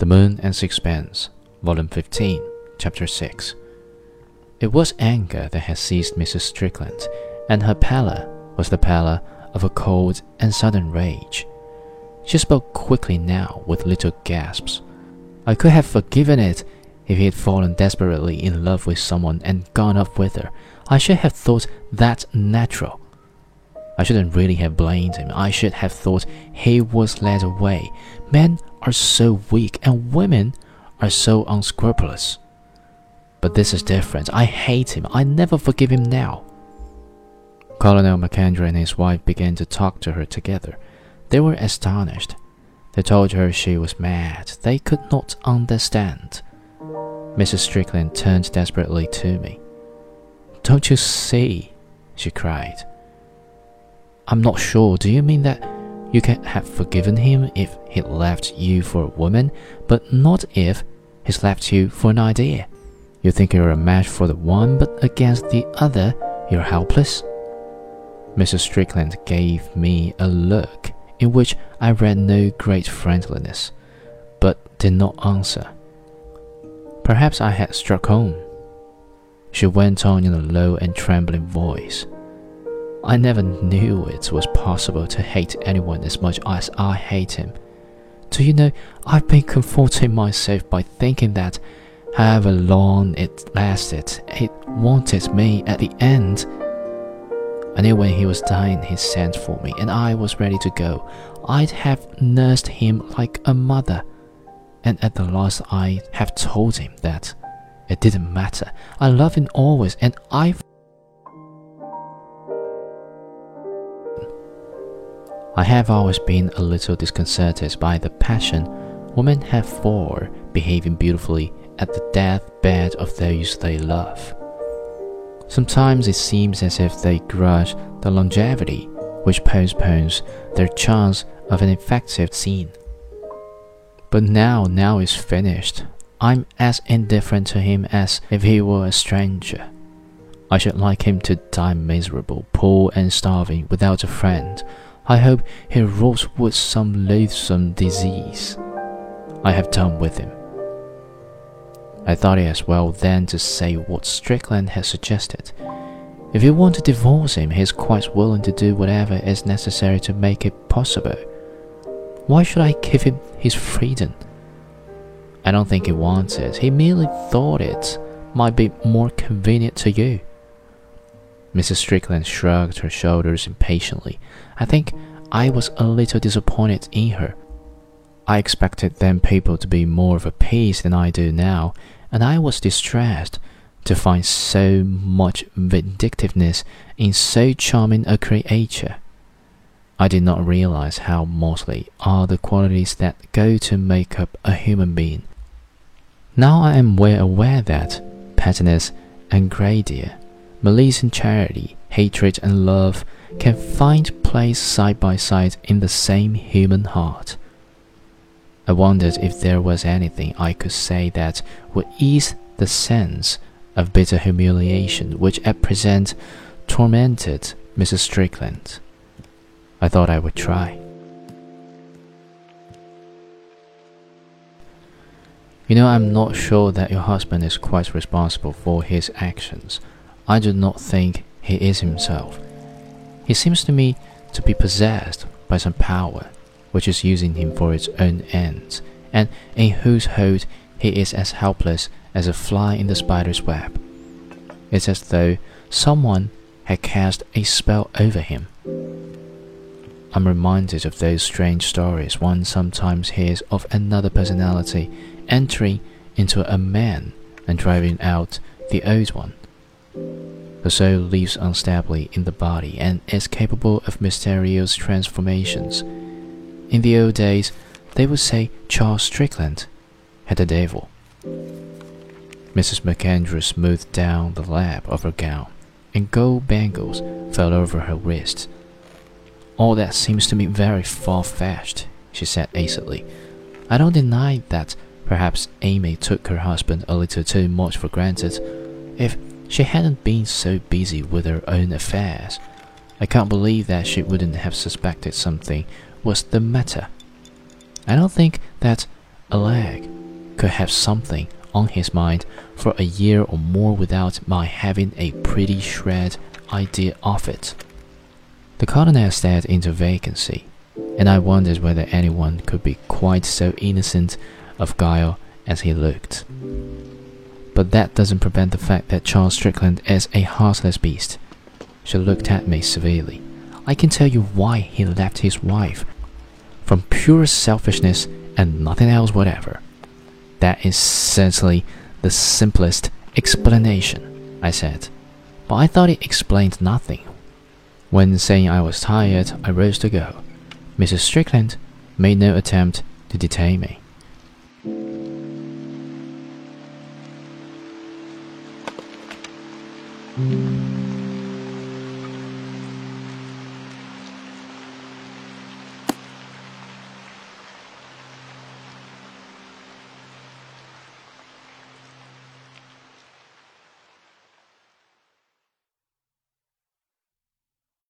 The Moon and Sixpence, Volume 15, Chapter 6. It was anger that had seized Mrs. Strickland, and her pallor was the pallor of a cold and sudden rage. She spoke quickly now, with little gasps. I could have forgiven it if he had fallen desperately in love with someone and gone off with her. I should have thought that natural. I shouldn't really have blamed him. I should have thought he was led away. Men are so weak, and women are so unscrupulous. But this is different. I hate him. I never forgive him now. Colonel MacAndrew and his wife began to talk to her together. They were astonished. They told her she was mad. They could not understand. Mrs. Strickland turned desperately to me. Don't you see? she cried. I'm not sure. Do you mean that you can have forgiven him if he left you for a woman, but not if he's left you for an idea? You think you're a match for the one, but against the other, you're helpless? Mrs. Strickland gave me a look in which I read no great friendliness, but did not answer. Perhaps I had struck home. She went on in a low and trembling voice. I never knew it was possible to hate anyone as much as I hate him. Do you know, I've been comforting myself by thinking that, however long it lasted, it wanted me at the end. I knew when he was dying he sent for me, and I was ready to go. I'd have nursed him like a mother, and at the last I'd have told him that it didn't matter. I love him always, and I've I have always been a little disconcerted by the passion women have for behaving beautifully at the deathbed of those they love. Sometimes it seems as if they grudge the longevity which postpones their chance of an effective scene. But now, now is finished. I'm as indifferent to him as if he were a stranger. I should like him to die miserable, poor and starving, without a friend I hope he rots with some loathsome disease. I have done with him. I thought it as well then to say what Strickland had suggested. If you want to divorce him, he is quite willing to do whatever is necessary to make it possible. Why should I give him his freedom? I don't think he wants it. He merely thought it might be more convenient to you. Mrs. Strickland shrugged her shoulders impatiently. I think I was a little disappointed in her. I expected them people to be more of a piece than I do now, and I was distressed to find so much vindictiveness in so charming a creature. I did not realize how mostly are the qualities that go to make up a human being. Now I am well aware that pettiness and grandeur malice and charity, hatred and love can find place side by side in the same human heart. I wondered if there was anything I could say that would ease the sense of bitter humiliation which at present tormented Mrs. Strickland. I thought I would try. You know, I'm not sure that your husband is quite responsible for his actions. I do not think he is himself. He seems to me to be possessed by some power which is using him for its own ends, and in whose hold he is as helpless as a fly in the spider's web. It's as though someone had cast a spell over him. I'm reminded of those strange stories one sometimes hears of another personality entering into a man and driving out the old one. The soul lives unstably in the body and is capable of mysterious transformations. In the old days, they would say Charles Strickland had a devil. Mrs. MacAndrew smoothed down the lap of her gown, and gold bangles fell over her wrists. All that seems to me very far fetched, she said acidly. I don't deny that perhaps Amy took her husband a little too much for granted. If she hadn't been so busy with her own affairs. I can't believe that she wouldn't have suspected something was the matter. I don't think that Alec, could have something on his mind for a year or more without my having a pretty shred idea of it. The colonel stared into vacancy, and I wondered whether anyone could be quite so innocent of guile as he looked. But that doesn't prevent the fact that Charles Strickland is a heartless beast. She looked at me severely. I can tell you why he left his wife. From pure selfishness and nothing else whatever. That is certainly the simplest explanation, I said. But I thought it explained nothing. When saying I was tired, I rose to go. Mrs. Strickland made no attempt to detain me.